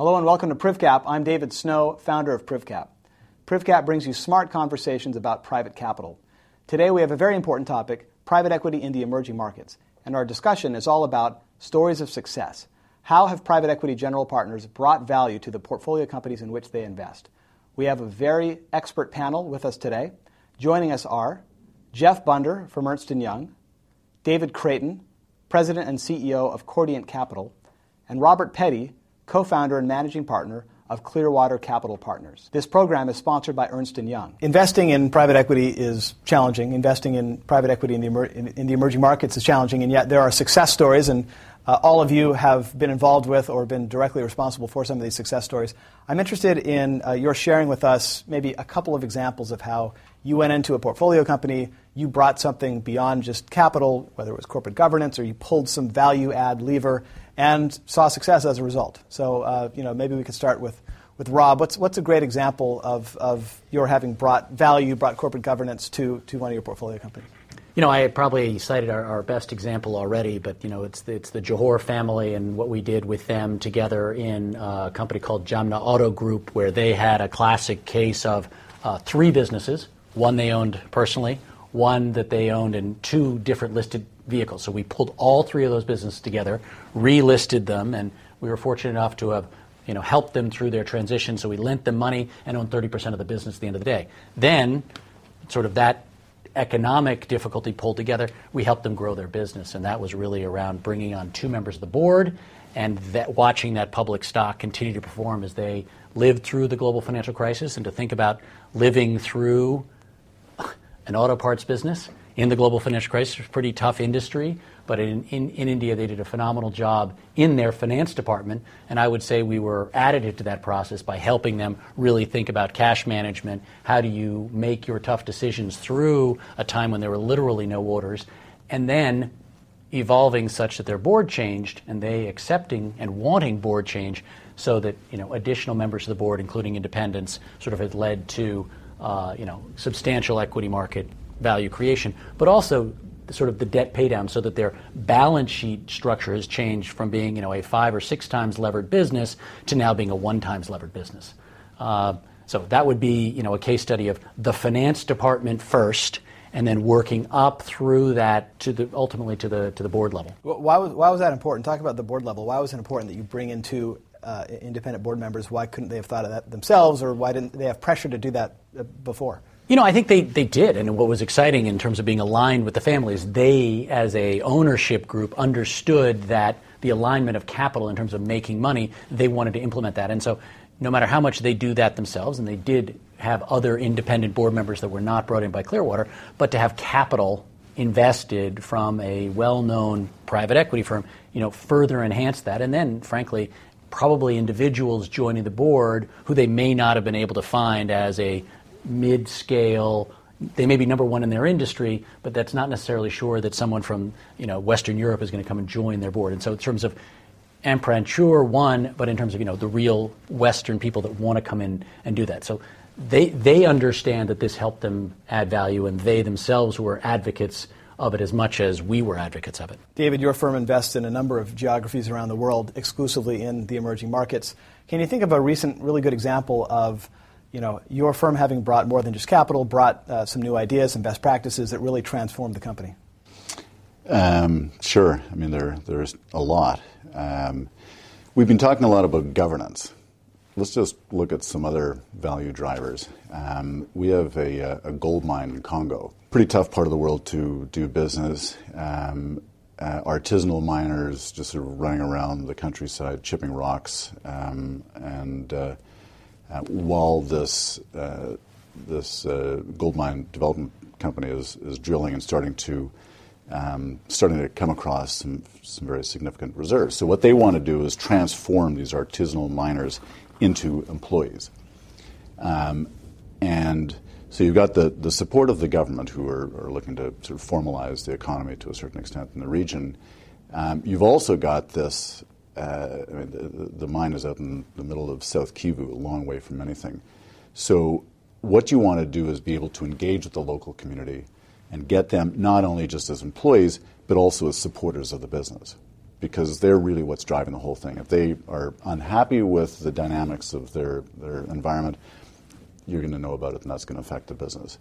Hello and welcome to PrivCap. I'm David Snow, founder of PrivCap. PrivCap brings you smart conversations about private capital. Today we have a very important topic private equity in the emerging markets. And our discussion is all about stories of success. How have private equity general partners brought value to the portfolio companies in which they invest? We have a very expert panel with us today. Joining us are Jeff Bunder from Ernst & Young, David Creighton, President and CEO of Cordiant Capital, and Robert Petty, co-founder and managing partner of Clearwater Capital Partners. This program is sponsored by Ernst & Young. Investing in private equity is challenging. Investing in private equity in the, emer- in, in the emerging markets is challenging, and yet there are success stories, and uh, all of you have been involved with or been directly responsible for some of these success stories. I'm interested in uh, your sharing with us maybe a couple of examples of how you went into a portfolio company, you brought something beyond just capital, whether it was corporate governance or you pulled some value add lever, and saw success as a result. So, uh, you know, maybe we could start with, with Rob. What's, what's a great example of, of your having brought value, brought corporate governance to, to one of your portfolio companies? You know, I probably cited our, our, best example already, but you know, it's the, it's the Jauhar family and what we did with them together in a company called Jamna Auto Group, where they had a classic case of uh, three businesses. One they owned personally, one that they owned in two different listed vehicles. So we pulled all three of those businesses together, relisted them, and we were fortunate enough to have you know, helped them through their transition. So we lent them money and owned 30% of the business at the end of the day. Then, sort of that economic difficulty pulled together, we helped them grow their business. And that was really around bringing on two members of the board and that, watching that public stock continue to perform as they lived through the global financial crisis and to think about living through an auto parts business in the global financial crisis. Pretty tough industry, but in, in, in, India they did a phenomenal job in their finance department. And I would say we were additive to that process by helping them really think about cash management. How do you make your tough decisions through a time when there were literally no orders? And then evolving such that their board changed and they accepting and wanting board change so that you know additional members of the board, including independents, sort of had led to uh, you know substantial equity market value creation, but also sort of the debt paydown so that their balance sheet structure has changed from being you know a five or six times levered business to now being a one times levered business. Uh, so that would be you know a case study of the finance department first and then working up through that to the ultimately to the to the board level. Why was why was that important? Talk about the board level. Why was it important that you bring into uh, independent board members? Why couldn't they have thought of that themselves, or why didn't they have pressure to do that uh, before? You know, I think they, they did, and what was exciting in terms of being aligned with the families, they, as a ownership group, understood that the alignment of capital in terms of making money, they wanted to implement that, and so no matter how much they do that themselves, and they did have other independent board members that were not brought in by Clearwater, but to have capital invested from a well-known private equity firm, you know, further enhance that, and then, frankly, probably individuals joining the board who they may not have been able to find as a mid scale. They may be number one in their industry, but that's not necessarily sure that someone from you know Western Europe is going to come and join their board. And so, in terms of Emprunture, one, but in terms of you know the real Western people that want to come in and do that. So they they understand that this helped them add value, and they themselves were advocates of it as much as we were advocates of it. David, your firm invests in a number of geographies around the world, exclusively in the emerging markets. Can you think of a recent, really good example of you know, your firm having brought more than just capital, brought uh, some new ideas and best practices that really transformed the company? Um, sure. I mean, there, there's a lot. Um, we've been talking a lot about governance. Let's just look at some other value drivers. Um, we have a, uh, a, gold mine in Congo. Pretty tough part of the world to do business. Um, uh, artisanal miners just sort of running around the countryside, chipping rocks, um, and uh, while this uh, this uh, gold mine development company is, is drilling and starting to um, starting to come across some some very significant reserves. So what they want to do is transform these artisanal miners into employees, um, and so you've got the, the support of the government who are, are looking to sort of formalize the economy to a certain extent in the region. Um, you've also got this uh, I mean, the, the, mine is out in the middle of South Kivu, a long way from anything. So, what you want to do is be able to engage with the local community and get them not only just as employees, but also as supporters of the business. because they're really what's driving the whole thing. If they are unhappy with the dynamics of their, their environment, you're going to know about it, and that's going to affect the business.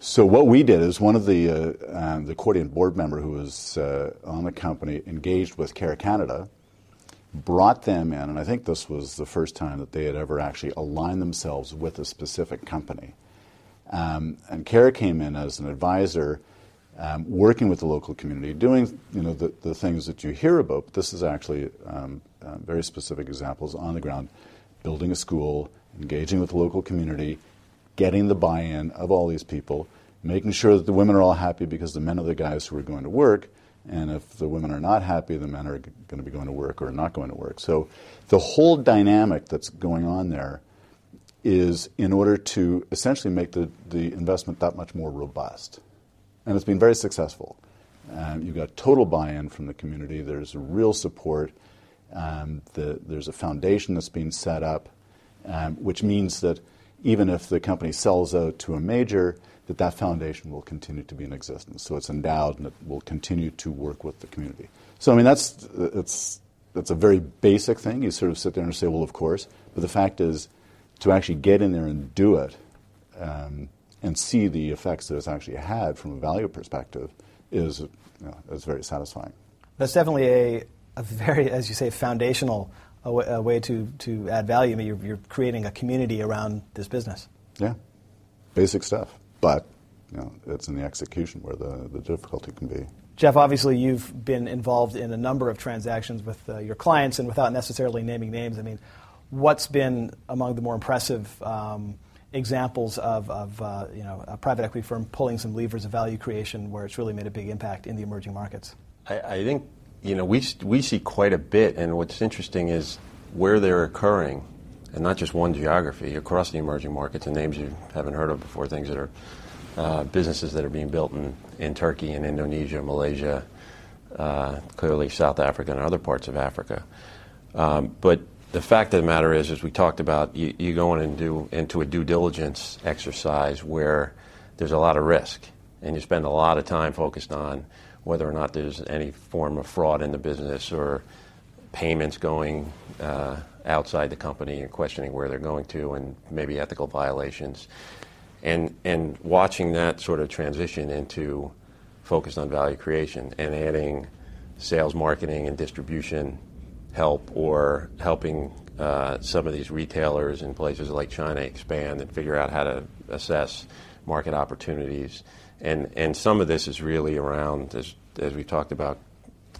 So what we did is one of the uh, um, the Cordiant board member who was uh, on the company engaged with Care Canada, brought them in, and I think this was the first time that they had ever actually aligned themselves with a specific company. Um, and Care came in as an advisor, um, working with the local community, doing you know the, the things that you hear about. But this is actually um, uh, very specific examples on the ground, building a school, engaging with the local community getting the buy in of all these people, making sure that the women are all happy because the men are the guys who are going to work. And if the women are not happy, the men are g- going to be going to work or not going to work. So the whole dynamic that's going on there is in order to essentially make the, the investment that much more robust. And it's been very successful. Um, you've got total buy in from the community, there's real support, um, the, there's a foundation that's being set up, um, which means that even if the company sells out to a major, that that foundation will continue to be in existence. So it's endowed and it will continue to work with the community. So I mean that's it's that's a very basic thing. You sort of sit there and say, well, of course. But the fact is, to actually get in there and do it, um, and see the effects that it's actually had from a value perspective, is you know, is very satisfying. That's definitely a, a very, as you say, foundational a, w- a way to, to add value. I mean, you're, you're creating a community around this business. Yeah, basic stuff. But you know, it's in the execution where the, the difficulty can be. Jeff, obviously, you've been involved in a number of transactions with uh, your clients, and without necessarily naming names, I mean, what's been among the more impressive um, examples of, of uh, you know, a private equity firm pulling some levers of value creation where it's really made a big impact in the emerging markets? I, I think you know, we, we see quite a bit, and what's interesting is where they're occurring, and not just one geography, across the emerging markets, and names you haven't heard of before, things that are uh, businesses that are being built in, in Turkey and Indonesia, Malaysia, uh, clearly South Africa and other parts of Africa. Um, but the fact of the matter is, as we talked about, you, you go in and do into a due diligence exercise where there's a lot of risk, and you spend a lot of time focused on whether or not there's any form of fraud in the business or payments going uh, outside the company and questioning where they're going to and maybe ethical violations. And, and watching that sort of transition into focused on value creation and adding sales, marketing, and distribution help or helping uh, some of these retailers in places like China expand and figure out how to assess market opportunities and and some of this is really around as as we talked about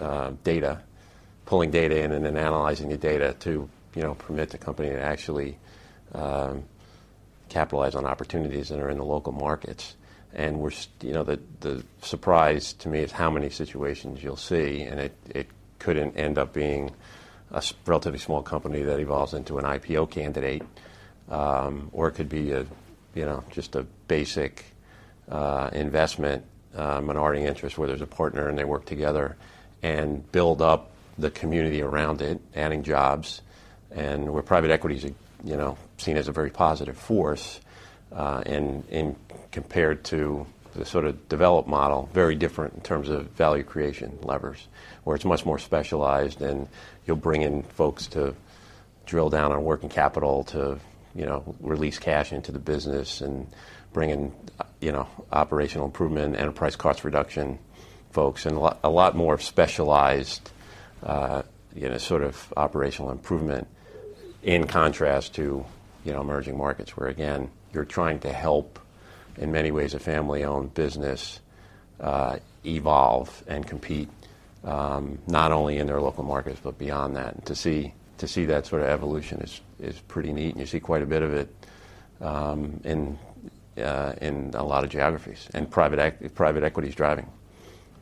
uh, data, pulling data in and then analyzing the data to you know permit the company to actually um, capitalize on opportunities that are in the local markets. And we're you know the the surprise to me is how many situations you'll see, and it it couldn't end up being a relatively small company that evolves into an IPO candidate, um, or it could be a you know just a basic uh, investment, uh, minority interest, where there's a partner and they work together and build up the community around it, adding jobs, and where private equity is, you know, seen as a very positive force, uh, and, in compared to the sort of developed model, very different in terms of value creation levers, where it's much more specialized, and you'll bring in folks to drill down on working capital to, you know, release cash into the business and bring in you know, operational improvement, enterprise cost reduction folks, and a lot, a lot more specialized, uh, you know, sort of operational improvement in contrast to, you know, emerging markets where, again, you're trying to help, in many ways, a family-owned business uh, evolve and compete, um, not only in their local markets, but beyond that. And to see, to see that sort of evolution is, is pretty neat, and you see quite a bit of it um, in uh, in a lot of geographies, and private, private equity is driving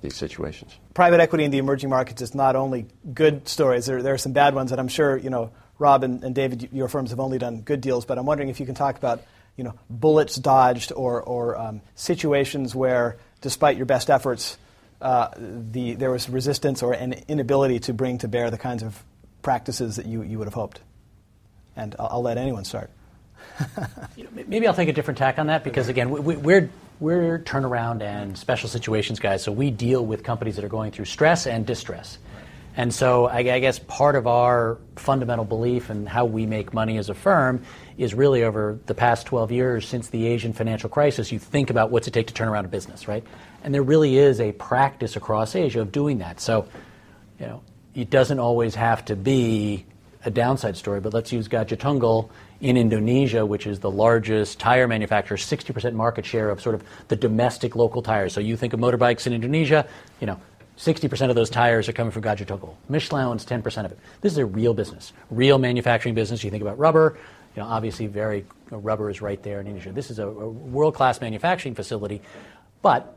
these situations. Private equity in the emerging markets is not only good stories, there, there are some bad ones, and I'm sure, you know, Rob and, and David, your firms have only done good deals, but I'm wondering if you can talk about, you know, bullets dodged or, or um, situations where, despite your best efforts, uh, the, there was resistance or an inability to bring to bear the kinds of practices that you, you would have hoped. And I'll, I'll let anyone start. you know, maybe I'll take a different tack on that because again, we, we're we're turnaround and special situations guys, so we deal with companies that are going through stress and distress. And so I, guess part of our fundamental belief and how we make money as a firm is really over the past 12 years since the Asian financial crisis, you think about what's it take to turn around a business, right? And there really is a practice across Asia of doing that. So, you know, it doesn't always have to be a downside story, but let's use Gajah Tunggal in Indonesia, which is the largest tire manufacturer, 60% market share of sort of the domestic local tires. So you think of motorbikes in Indonesia, you know, 60% of those tires are coming from Gajah Tunggal. Michelin owns 10% of it. This is a real business, real manufacturing business. You think about rubber, you know, obviously very rubber is right there in Indonesia. This is a, a world-class manufacturing facility, but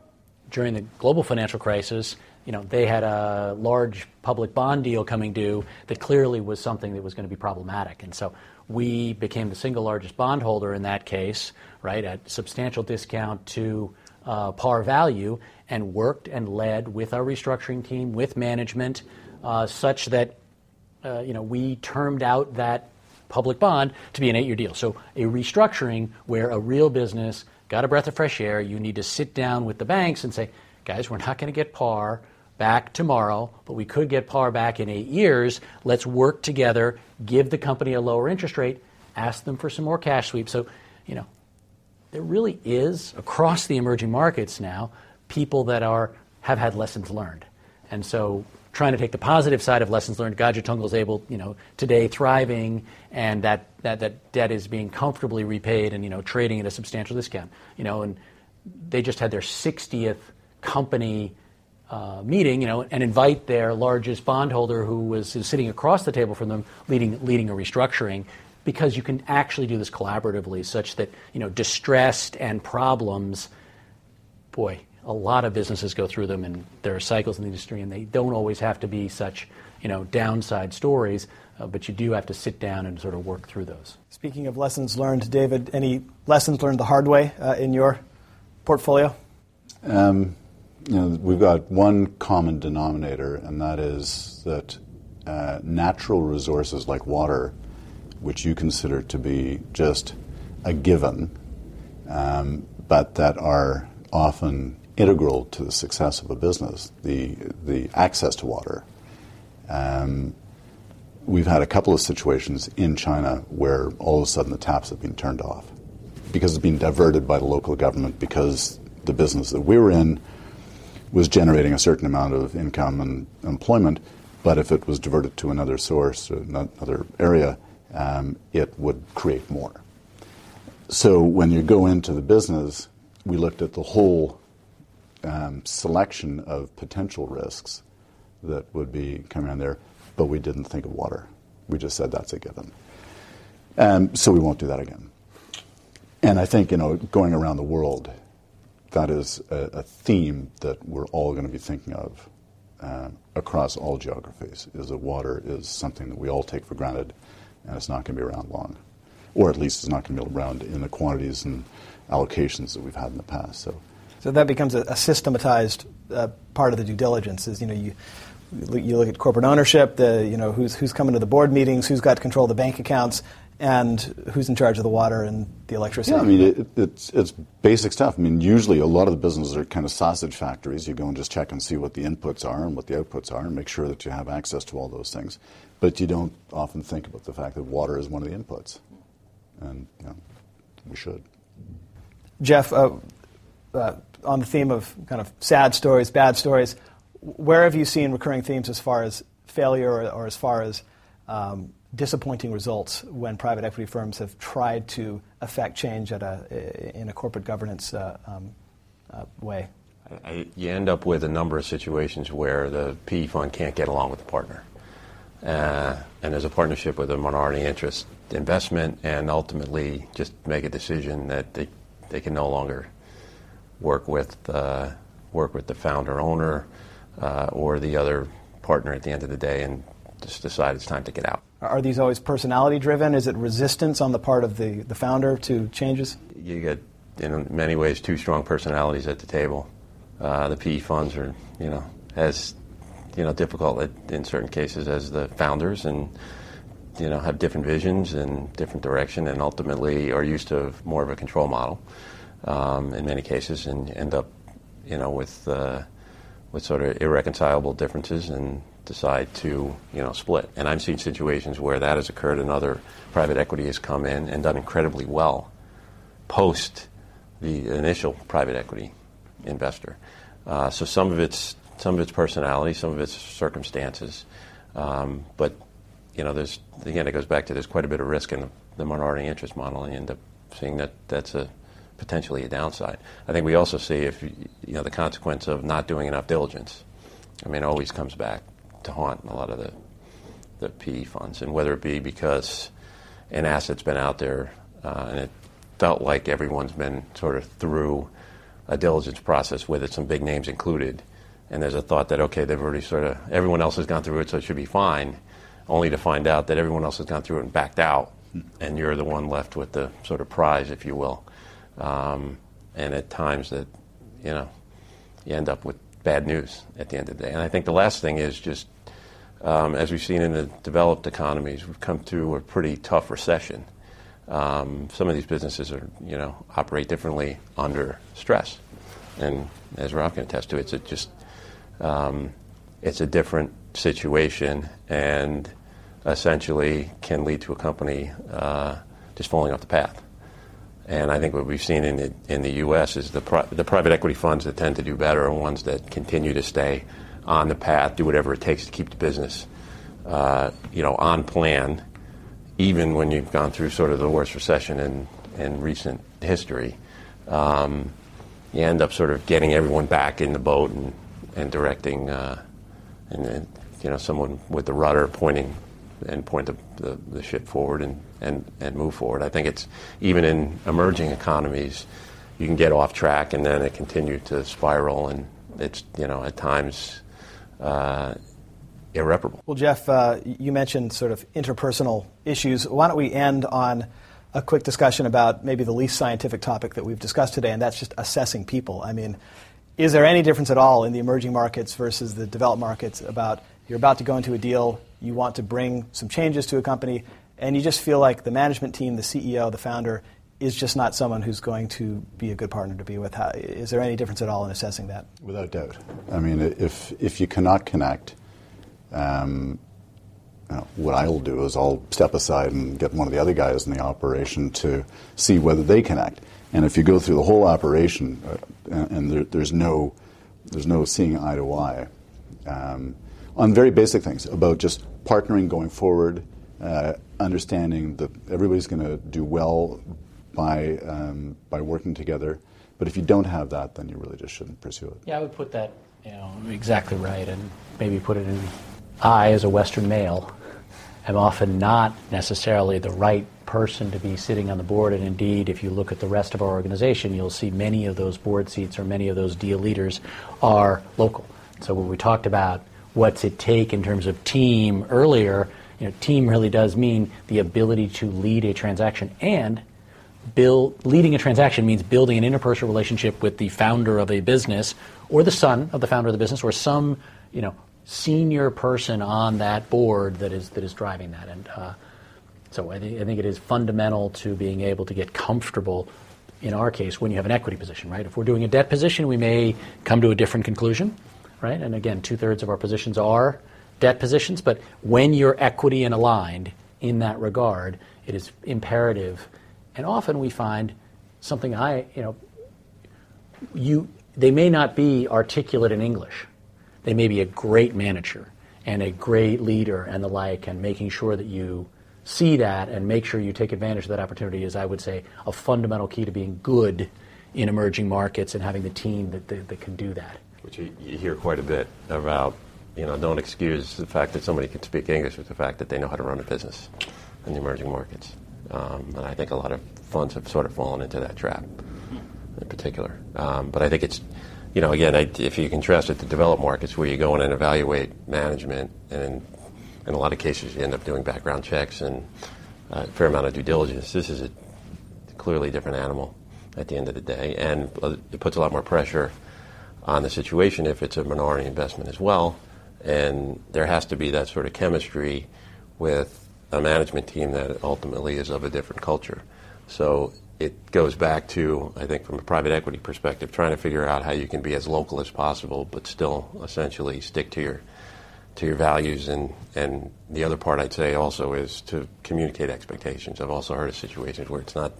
during the global financial crisis, you know, they had a large public bond deal coming due that clearly was something that was going to be problematic. And so we became the single largest bondholder in that case, right, at substantial discount to uh, par value and worked and led with our restructuring team, with management, uh, such that uh, you know we termed out that public bond to be an eight-year deal. So a restructuring where a real business got a breath of fresh air. You need to sit down with the banks and say, guys, we're not going to get par back tomorrow, but we could get par back in eight years. Let's work together, give the company a lower interest rate, ask them for some more cash sweep. So, you know, there really is across the emerging markets now people that are have had lessons learned. And so trying to take the positive side of lessons learned, Tunggal is able, you know, today thriving and that, that, that debt is being comfortably repaid and, you know, trading at a substantial discount. You know, and they just had their 60th company uh, meeting, you know, and invite their largest bondholder who was sitting across the table from them leading, leading a restructuring because you can actually do this collaboratively such that you know distressed and problems boy a lot of businesses go through them and there are cycles in the industry and they don't always have to be such you know downside stories uh, but you do have to sit down and sort of work through those. Speaking of lessons learned david any lessons learned the hard way uh, in your portfolio? Um, you know, we've got one common denominator and that is that uh, natural resources like water which you consider to be just a given, um, but that are often integral to the success of a business, the, the access to water. Um, we've had a couple of situations in China where all of a sudden the taps have been turned off because it's been diverted by the local government because the business that we're in was generating a certain amount of income and employment, but if it was diverted to another source, or another area, um, it would create more. So when you go into the business, we looked at the whole um, selection of potential risks that would be coming on there, but we didn't think of water. We just said that's a given. Um, so we won't do that again. And I think, you know, going around the world, that is a, a theme that we're all going to be thinking of um, across all geographies, is that water is something that we all take for granted and it's not going to be around long, or at least it's not going to be around in the quantities and allocations that we've had in the past. So, so that becomes a, a systematized uh, part of the due diligence. Is you know you you look at corporate ownership, the you know who's who's coming to the board meetings, who's got to control of the bank accounts, and who's in charge of the water and the electricity. Yeah, I mean it, it's it's basic stuff. I mean usually a lot of the businesses are kind of sausage factories. You go and just check and see what the inputs are and what the outputs are, and make sure that you have access to all those things. But you don't often think about the fact that water is one of the inputs, and you know, we should. Jeff, uh, uh, on the theme of kind of sad stories, bad stories, where have you seen recurring themes as far as failure or, or as far as um, disappointing results when private equity firms have tried to affect change at a, in a corporate governance uh, um, uh, way? I, you end up with a number of situations where the PE fund can't get along with the partner. Uh, and there's a partnership with a minority interest investment, and ultimately just make a decision that they, they can no longer work with uh, work with the founder owner uh, or the other partner at the end of the day, and just decide it's time to get out. Are these always personality driven? Is it resistance on the part of the, the founder to changes? You get, in many ways, two strong personalities at the table. Uh, the PE funds are, you know, as you know, difficult in certain cases as the founders, and you know, have different visions and different direction, and ultimately are used to more of a control model um, in many cases, and end up, you know, with uh, with sort of irreconcilable differences and decide to you know split. And I've seen situations where that has occurred, and other private equity has come in and done incredibly well post the initial private equity investor. Uh, so some of it's some of its personality, some of its circumstances, um, but you know, there's again it goes back to there's quite a bit of risk in the, the minority interest model, and you end up seeing that that's a potentially a downside. I think we also see if you know the consequence of not doing enough diligence. I mean, it always comes back to haunt a lot of the the PE funds, and whether it be because an asset's been out there uh, and it felt like everyone's been sort of through a diligence process with it, some big names included, and there's a thought that okay, they've already sort of everyone else has gone through it, so it should be fine, only to find out that everyone else has gone through it and backed out, and you're the one left with the sort of prize, if you will, um, and at times that you know you end up with bad news at the end of the day. And I think the last thing is just um, as we've seen in the developed economies, we've come through a pretty tough recession. Um, some of these businesses are, you know, operate differently under stress, and as Rob can attest to, it's a just um, it's a different situation, and essentially can lead to a company uh, just falling off the path. And I think what we've seen in the, in the U.S. is the, pri- the private equity funds that tend to do better are ones that continue to stay on the path, do whatever it takes to keep the business, uh, you know, on plan, even when you've gone through sort of the worst recession in, in recent history. Um, you end up sort of getting everyone back in the boat and, and directing, uh, and you know, someone with the rudder pointing and point the, the, the ship forward and, and, and move forward. I think it's even in emerging economies, you can get off track and then it continue to spiral, and it's you know at times uh, irreparable. Well, Jeff, uh, you mentioned sort of interpersonal issues. Why don't we end on a quick discussion about maybe the least scientific topic that we've discussed today, and that's just assessing people. I mean, is there any difference at all in the emerging markets versus the developed markets about you're about to go into a deal, you want to bring some changes to a company, and you just feel like the management team, the CEO, the founder, is just not someone who's going to be a good partner to be with. How, is there any difference at all in assessing that? Without doubt. I mean, if if you cannot connect, um, you know, what I'll do is I'll step aside and get one of the other guys in the operation to see whether they connect. And if you go through the whole operation uh, and, there, there's no there's no seeing eye to eye um, on very basic things about just partnering going forward, uh, understanding that everybody's going to do well by um, by working together. But if you don't have that, then you really just shouldn't pursue it. Yeah, I would put that you know exactly right, and maybe put it in. I, as a Western male, am often not necessarily the right person to be sitting on the board. And indeed, if you look at the rest of our organization, you'll see many of those board seats or many of those deal leaders are local. So when we talked about what's it take in terms of team earlier, you know, team really does mean the ability to lead a transaction and build leading a transaction means building an interpersonal relationship with the founder of a business or the son of the founder of the business or some you know senior person on that board that is that is driving that. And uh, so I think, I think it is fundamental to being able to get comfortable in our case when you have an equity position right? If we're doing a debt position we may come to a different conclusion right? And again two-thirds of our positions are debt positions but when you're equity and aligned in that regard it is imperative and often we find something I, you know, you, they may not be articulate in English. They may be a great manager and a great leader and the like, and making sure that you see that and make sure you take advantage of that opportunity is, I would say, a fundamental key to being good in emerging markets and having the team that, that, that can do that. Which you, you hear quite a bit about, you know, don't excuse the fact that somebody can speak English with the fact that they know how to run a business in the emerging markets. Um, and I think a lot of funds have sort of fallen into that trap in particular. Um, but I think it's, you know, again, I, if you contrast it to developed markets where you go in and evaluate management, and in, in a lot of cases you end up doing background checks and a fair amount of due diligence, this is a clearly different animal at the end of the day. And it puts a lot more pressure on the situation if it's a minority investment as well. And there has to be that sort of chemistry with a management team that ultimately is of a different culture. So it goes back to, I think, from a private equity perspective, trying to figure out how you can be as local as possible, but still essentially stick to your to your values, and and the other part I'd say also is to communicate expectations. I've also heard of situations where it's not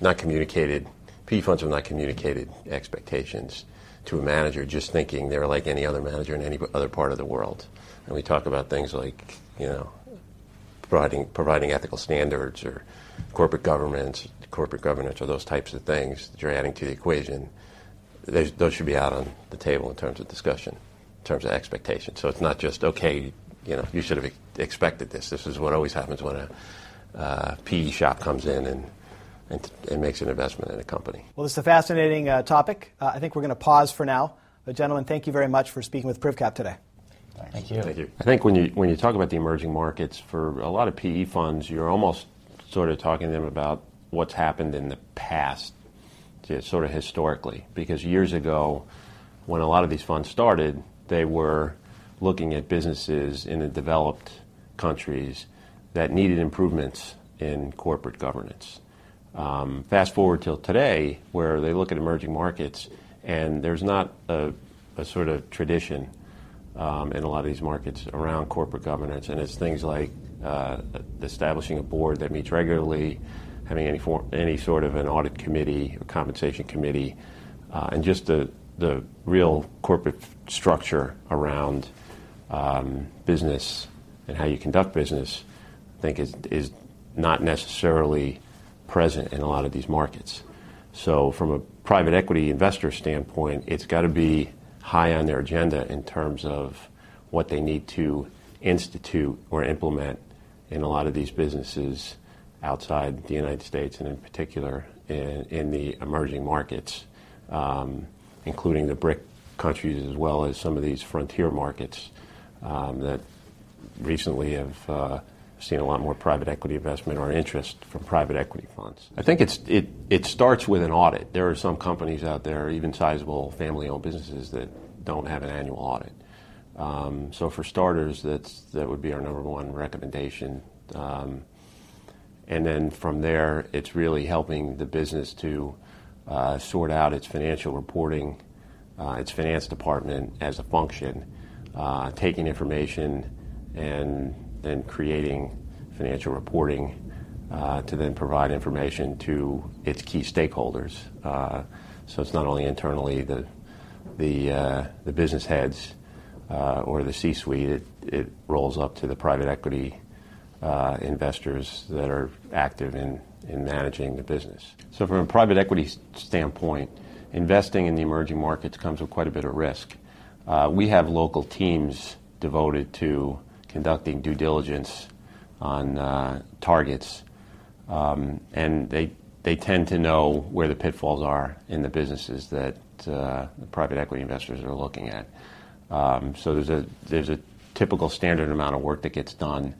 not communicated. PE funds have not communicated expectations to a manager, just thinking they're like any other manager in any other part of the world. And we talk about things like you know providing providing ethical standards or corporate governance, corporate governance, or those types of things that you're adding to the equation. Those should be out on the table in terms of discussion, in terms of expectation. So it's not just okay. You know, you should have expected this. This is what always happens when a uh, PE shop comes in and and, and, makes an investment in a company. Well, this is a fascinating uh, topic. Uh, I think we're going to pause for now. But gentlemen, thank you very much for speaking with PrivCap today. Thank you. Thank you. I think when you when you talk about the emerging markets for a lot of PE funds, you're almost sort of talking to them about what's happened in the past, sort of historically. Because years ago, when a lot of these funds started, they were looking at businesses in the developed countries that needed improvements in corporate governance. Um, fast forward till today, where they look at emerging markets, and there's not a, a sort of tradition um, in a lot of these markets around corporate governance, and it's things like uh, establishing a board that meets regularly, having any any sort of an audit committee or compensation committee, uh, and just the the real corporate structure around um, business and how you conduct business, I think is is not necessarily present in a lot of these markets. So, from a private equity investor standpoint, it's got to be high on their agenda in terms of what they need to institute or implement in a lot of these businesses outside the United States and in particular in, in the emerging markets, um, including the BRIC countries as well as some of these frontier markets um, that recently have uh, seen a lot more private equity investment or interest from private equity funds. I think it's, it, it starts with an audit. There are some companies out there, even sizable family owned businesses, that don't have an annual audit. Um, so for starters, that's, that would be our number one recommendation. Um, and then from there, it's really helping the business to uh, sort out its financial reporting, uh, its finance department as a function, uh, taking information and then creating financial reporting uh, to then provide information to its key stakeholders. Uh, so it's not only internally the the uh, the business heads uh, or the C-suite. It, it rolls up to the private equity uh, investors that are active in, in managing the business. So, from a private equity standpoint, investing in the emerging markets comes with quite a bit of risk. Uh, we have local teams devoted to conducting due diligence on uh, targets, um, and they they tend to know where the pitfalls are in the businesses that uh, the private equity investors are looking at. Um, so there's a there's a typical standard amount of work that gets done,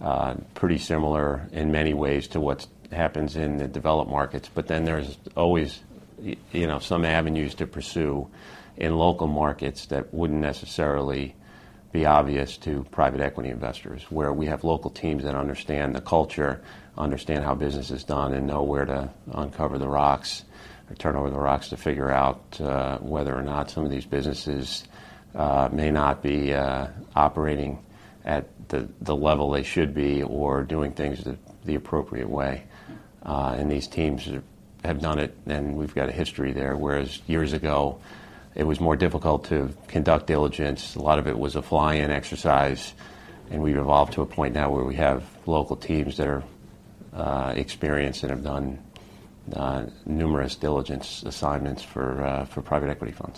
uh, pretty similar in many ways to what happens in the developed markets. But then there's always you know some avenues to pursue in local markets that wouldn't necessarily be obvious to private equity investors, where we have local teams that understand the culture, understand how business is done, and know where to uncover the rocks or turn over the rocks to figure out uh, whether or not some of these businesses uh, may not be uh, operating at the, the level they should be or doing things the, the appropriate way. Uh, and these teams have done it, and we've got a history there. Whereas years ago, it was more difficult to conduct diligence. A lot of it was a fly in exercise, and we've evolved to a point now where we have local teams that are uh, experienced and have done uh, numerous diligence assignments for, uh, for private equity funds.